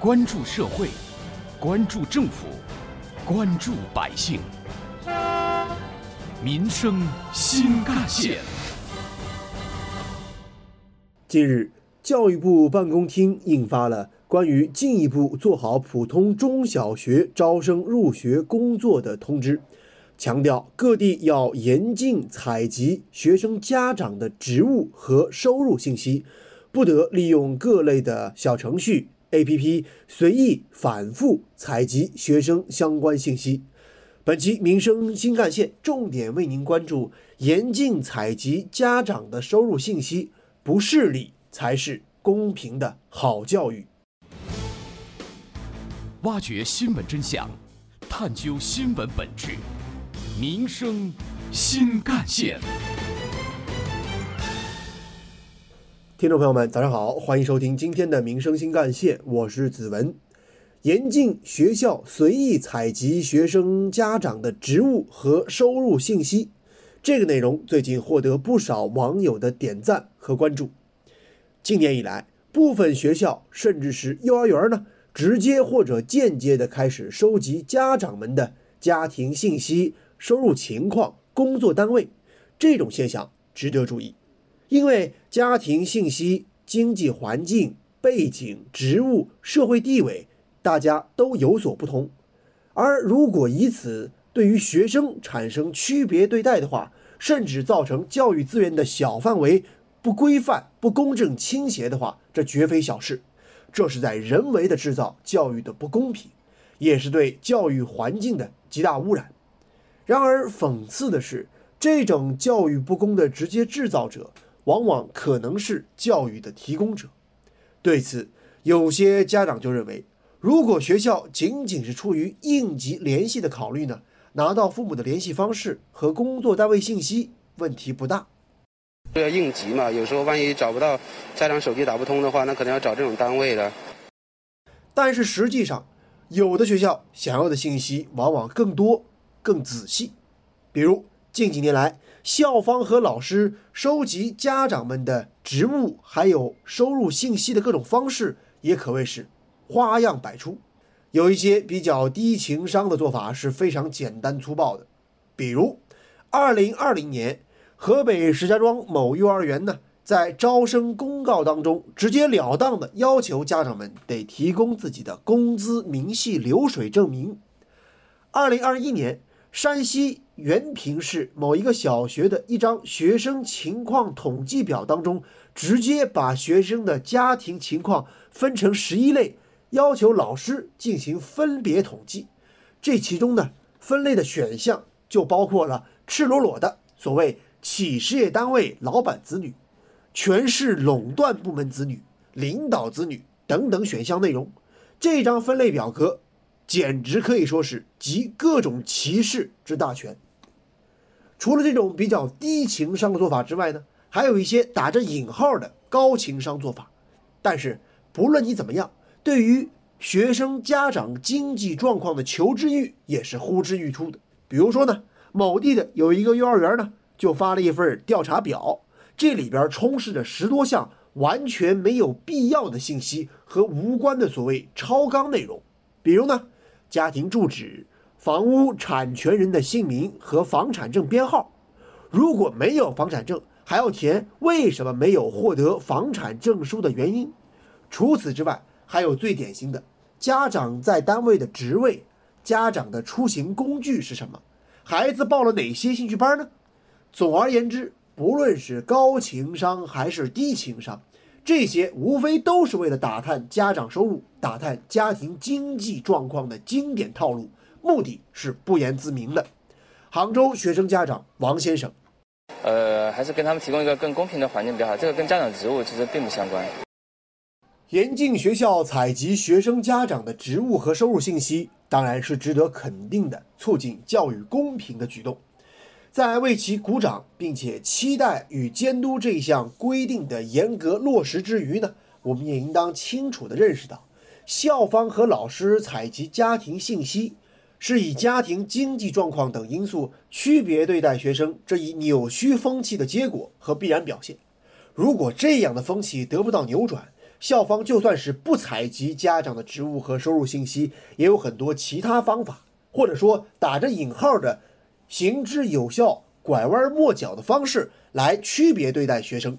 关注社会，关注政府，关注百姓，民生新干线。近日，教育部办公厅印发了关于进一步做好普通中小学招生入学工作的通知。强调各地要严禁采集学生家长的职务和收入信息，不得利用各类的小程序、APP 随意反复采集学生相关信息。本期民生新干线重点为您关注：严禁采集家长的收入信息，不势利才是公平的好教育。挖掘新闻真相，探究新闻本质。民生新干线，听众朋友们，早上好，欢迎收听今天的民生新干线，我是子文。严禁学校随意采集学生家长的职务和收入信息，这个内容最近获得不少网友的点赞和关注。近年以来，部分学校甚至是幼儿园呢，直接或者间接的开始收集家长们的家庭信息。收入情况、工作单位，这种现象值得注意，因为家庭信息、经济环境、背景、职务、社会地位，大家都有所不同，而如果以此对于学生产生区别对待的话，甚至造成教育资源的小范围不规范、不公正倾斜的话，这绝非小事，这是在人为的制造教育的不公平，也是对教育环境的极大污染。然而，讽刺的是，这种教育不公的直接制造者，往往可能是教育的提供者。对此，有些家长就认为，如果学校仅仅是出于应急联系的考虑呢，拿到父母的联系方式和工作单位信息，问题不大。这要应急嘛，有时候万一找不到家长手机打不通的话，那可能要找这种单位的。但是实际上，有的学校想要的信息往往更多。更仔细，比如近几年来，校方和老师收集家长们的职务还有收入信息的各种方式，也可谓是花样百出。有一些比较低情商的做法是非常简单粗暴的，比如，二零二零年，河北石家庄某幼儿园呢，在招生公告当中，直截了当的要求家长们得提供自己的工资明细流水证明。二零二一年。山西原平市某一个小学的一张学生情况统计表当中，直接把学生的家庭情况分成十一类，要求老师进行分别统计。这其中呢，分类的选项就包括了赤裸裸的所谓企事业单位老板子女、全市垄断部门子女、领导子女等等选项内容。这张分类表格。简直可以说是集各种歧视之大全。除了这种比较低情商的做法之外呢，还有一些打着引号的高情商做法。但是不论你怎么样，对于学生家长经济状况的求知欲也是呼之欲出的。比如说呢，某地的有一个幼儿园呢，就发了一份调查表，这里边充斥着十多项完全没有必要的信息和无关的所谓超纲内容，比如呢。家庭住址、房屋产权人的姓名和房产证编号，如果没有房产证，还要填为什么没有获得房产证书的原因。除此之外，还有最典型的家长在单位的职位、家长的出行工具是什么、孩子报了哪些兴趣班呢？总而言之，不论是高情商还是低情商。这些无非都是为了打探家长收入、打探家庭经济状况的经典套路，目的是不言自明的。杭州学生家长王先生，呃，还是跟他们提供一个更公平的环境比较好。这个跟家长职务其实并不相关。严禁学校采集学生家长的职务和收入信息，当然是值得肯定的，促进教育公平的举动。在为其鼓掌，并且期待与监督这项规定的严格落实之余呢，我们也应当清楚地认识到，校方和老师采集家庭信息，是以家庭经济状况等因素区别对待学生这一扭曲风气的结果和必然表现。如果这样的风气得不到扭转，校方就算是不采集家长的职务和收入信息，也有很多其他方法，或者说打着引号的行之有效、拐弯抹角的方式来区别对待学生。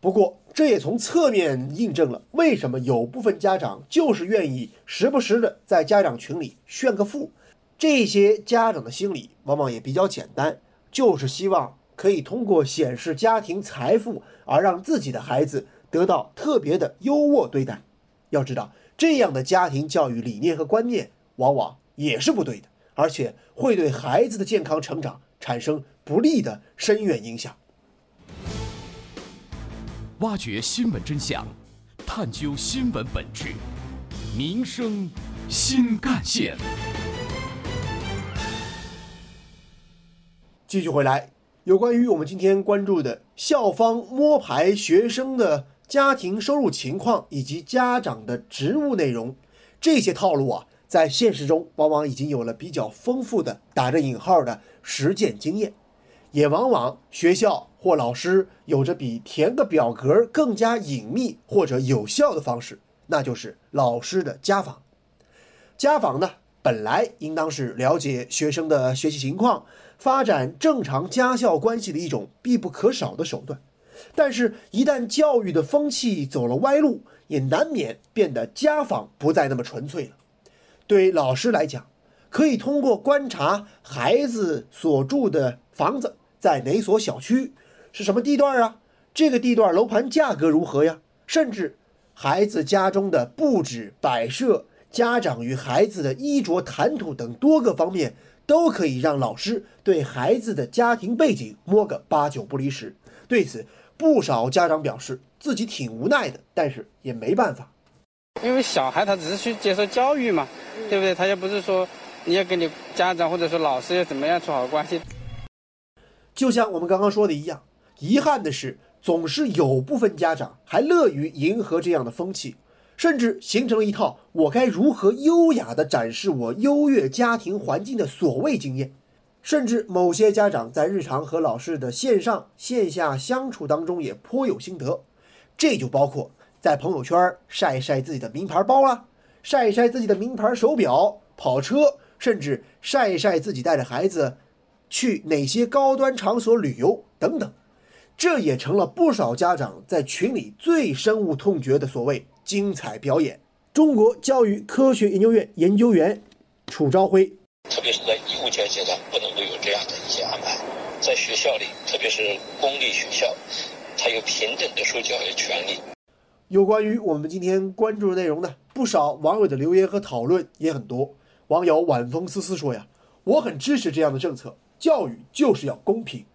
不过，这也从侧面印证了为什么有部分家长就是愿意时不时的在家长群里炫个富。这些家长的心理往往也比较简单，就是希望可以通过显示家庭财富而让自己的孩子。得到特别的优渥对待，要知道这样的家庭教育理念和观念往往也是不对的，而且会对孩子的健康成长产生不利的深远影响。挖掘新闻真相，探究新闻本质，民生新干线。继续回来，有关于我们今天关注的校方摸排学生的。家庭收入情况以及家长的职务内容，这些套路啊，在现实中往往已经有了比较丰富的打着引号的实践经验，也往往学校或老师有着比填个表格更加隐秘或者有效的方式，那就是老师的家访。家访呢，本来应当是了解学生的学习情况、发展正常家校关系的一种必不可少的手段。但是，一旦教育的风气走了歪路，也难免变得家访不再那么纯粹了。对老师来讲，可以通过观察孩子所住的房子在哪所小区，是什么地段啊？这个地段楼盘价格如何呀？甚至孩子家中的布置摆设、家长与孩子的衣着谈吐等多个方面，都可以让老师对孩子的家庭背景摸个八九不离十。对此，不少家长表示自己挺无奈的，但是也没办法。因为小孩他只是去接受教育嘛，对不对？他又不是说你要跟你家长或者说老师要怎么样处好关系。就像我们刚刚说的一样，遗憾的是，总是有部分家长还乐于迎合这样的风气，甚至形成了一套我该如何优雅地展示我优越家庭环境的所谓经验。甚至某些家长在日常和老师的线上线下相处当中也颇有心得，这就包括在朋友圈晒一晒自己的名牌包啊，晒一晒自己的名牌手表、跑车，甚至晒一晒自己带着孩子去哪些高端场所旅游等等，这也成了不少家长在群里最深恶痛绝的所谓精彩表演。中国教育科学研究院研究员楚朝晖。特别是在义务教育阶段，不能够有这样的一些安排。在学校里，特别是公立学校，才有平等的受教育权利。有关于我们今天关注的内容呢，不少网友的留言和讨论也很多。网友晚风丝丝说呀：“我很支持这样的政策，教育就是要公平。”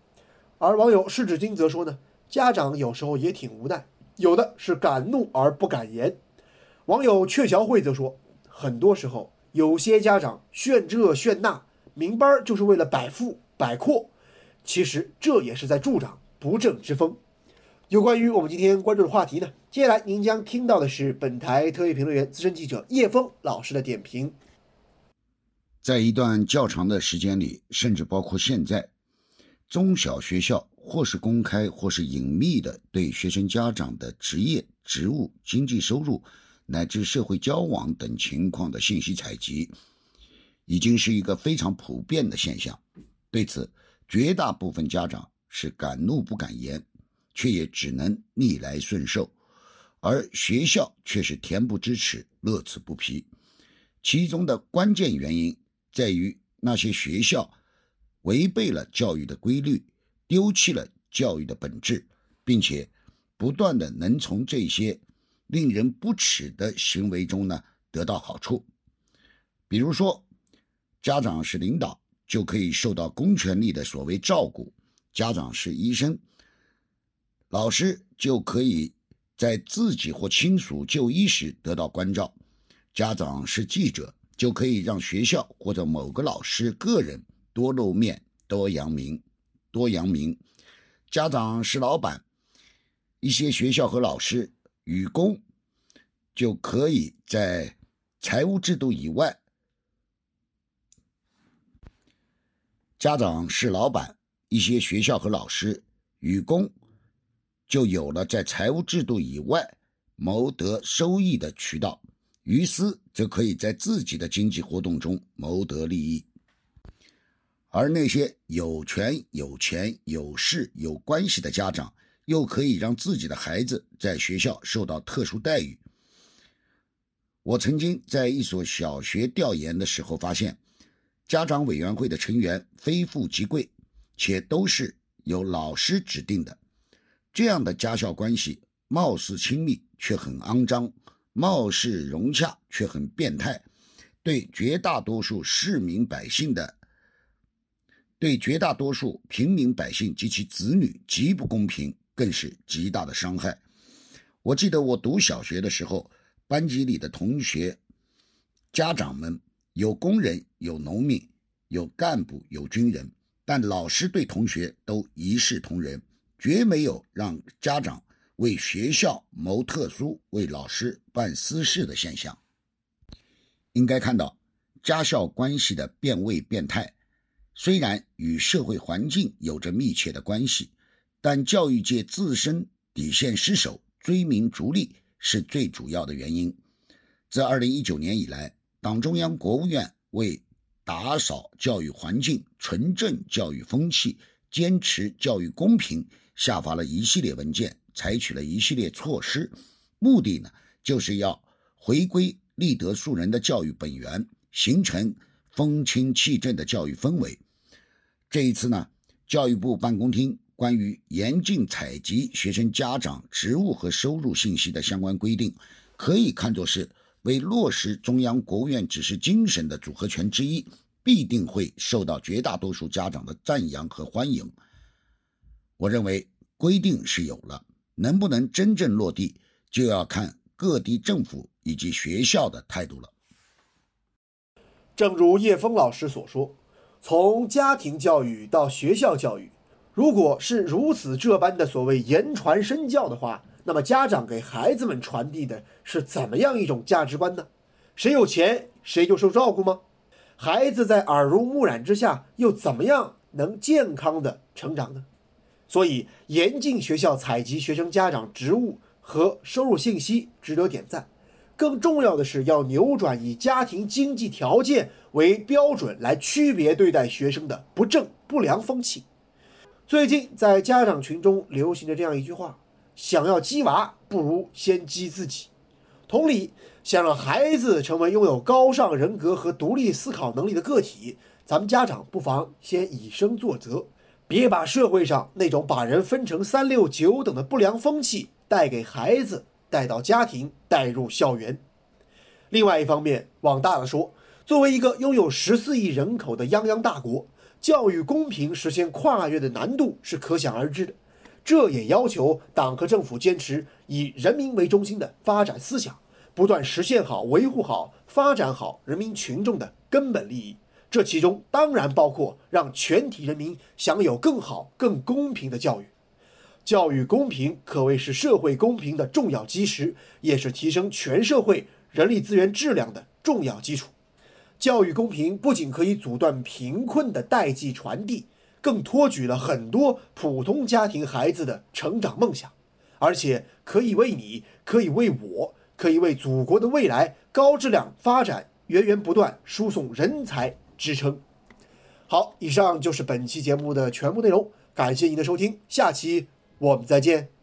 而网友世指金则说呢：“家长有时候也挺无奈，有的是敢怒而不敢言。”网友鹊桥会则说：“很多时候。”有些家长炫这炫那，明班就是为了摆富摆阔，其实这也是在助长不正之风。有关于我们今天关注的话题呢，接下来您将听到的是本台特约评论员、资深记者叶峰老师的点评。在一段较长的时间里，甚至包括现在，中小学校或是公开或是隐秘的对学生家长的职业、职务、经济收入。乃至社会交往等情况的信息采集，已经是一个非常普遍的现象。对此，绝大部分家长是敢怒不敢言，却也只能逆来顺受；而学校却是恬不知耻，乐此不疲。其中的关键原因在于，那些学校违背了教育的规律，丢弃了教育的本质，并且不断的能从这些。令人不齿的行为中呢，得到好处。比如说，家长是领导，就可以受到公权力的所谓照顾；家长是医生，老师就可以在自己或亲属就医时得到关照；家长是记者，就可以让学校或者某个老师个人多露面、多扬名、多扬名；家长是老板，一些学校和老师。与公就可以在财务制度以外，家长是老板，一些学校和老师与公就有了在财务制度以外谋得收益的渠道，于私则可以在自己的经济活动中谋得利益。而那些有权、有钱、有势、有关系的家长，又可以让自己的孩子在学校受到特殊待遇。我曾经在一所小学调研的时候发现，家长委员会的成员非富即贵，且都是由老师指定的。这样的家校关系，貌似亲密却很肮脏，貌似融洽却很变态，对绝大多数市民百姓的。对绝大多数平民百姓及其子女极不公平，更是极大的伤害。我记得我读小学的时候，班级里的同学、家长们有工人、有农民、有干部、有军人，但老师对同学都一视同仁，绝没有让家长为学校谋特殊、为老师办私事的现象。应该看到家校关系的变味变态。虽然与社会环境有着密切的关系，但教育界自身底线失守、追名逐利是最主要的原因。自二零一九年以来，党中央、国务院为打扫教育环境、纯正教育风气、坚持教育公平，下发了一系列文件，采取了一系列措施，目的呢，就是要回归立德树人的教育本源，形成风清气正的教育氛围。这一次呢，教育部办公厅关于严禁采集学生家长职务和收入信息的相关规定，可以看作是为落实中央国务院指示精神的组合拳之一，必定会受到绝大多数家长的赞扬和欢迎。我认为规定是有了，能不能真正落地，就要看各地政府以及学校的态度了。正如叶峰老师所说。从家庭教育到学校教育，如果是如此这般的所谓言传身教的话，那么家长给孩子们传递的是怎么样一种价值观呢？谁有钱谁就受照顾吗？孩子在耳濡目染之下又怎么样能健康的成长呢？所以，严禁学校采集学生家长职务和收入信息值得点赞。更重要的是，要扭转以家庭经济条件为标准来区别对待学生的不正不良风气。最近在家长群中流行着这样一句话：“想要鸡娃，不如先鸡自己。”同理，想让孩子成为拥有高尚人格和独立思考能力的个体，咱们家长不妨先以身作则，别把社会上那种把人分成三六九等的不良风气带给孩子。带到家庭，带入校园。另外一方面，往大了说，作为一个拥有十四亿人口的泱泱大国，教育公平实现跨越的难度是可想而知的。这也要求党和政府坚持以人民为中心的发展思想，不断实现好、维护好、发展好人民群众的根本利益。这其中当然包括让全体人民享有更好、更公平的教育。教育公平可谓是社会公平的重要基石，也是提升全社会人力资源质量的重要基础。教育公平不仅可以阻断贫困的代际传递，更托举了很多普通家庭孩子的成长梦想，而且可以为你，可以为我，可以为祖国的未来高质量发展源源不断输送人才支撑。好，以上就是本期节目的全部内容，感谢您的收听，下期。我们再见。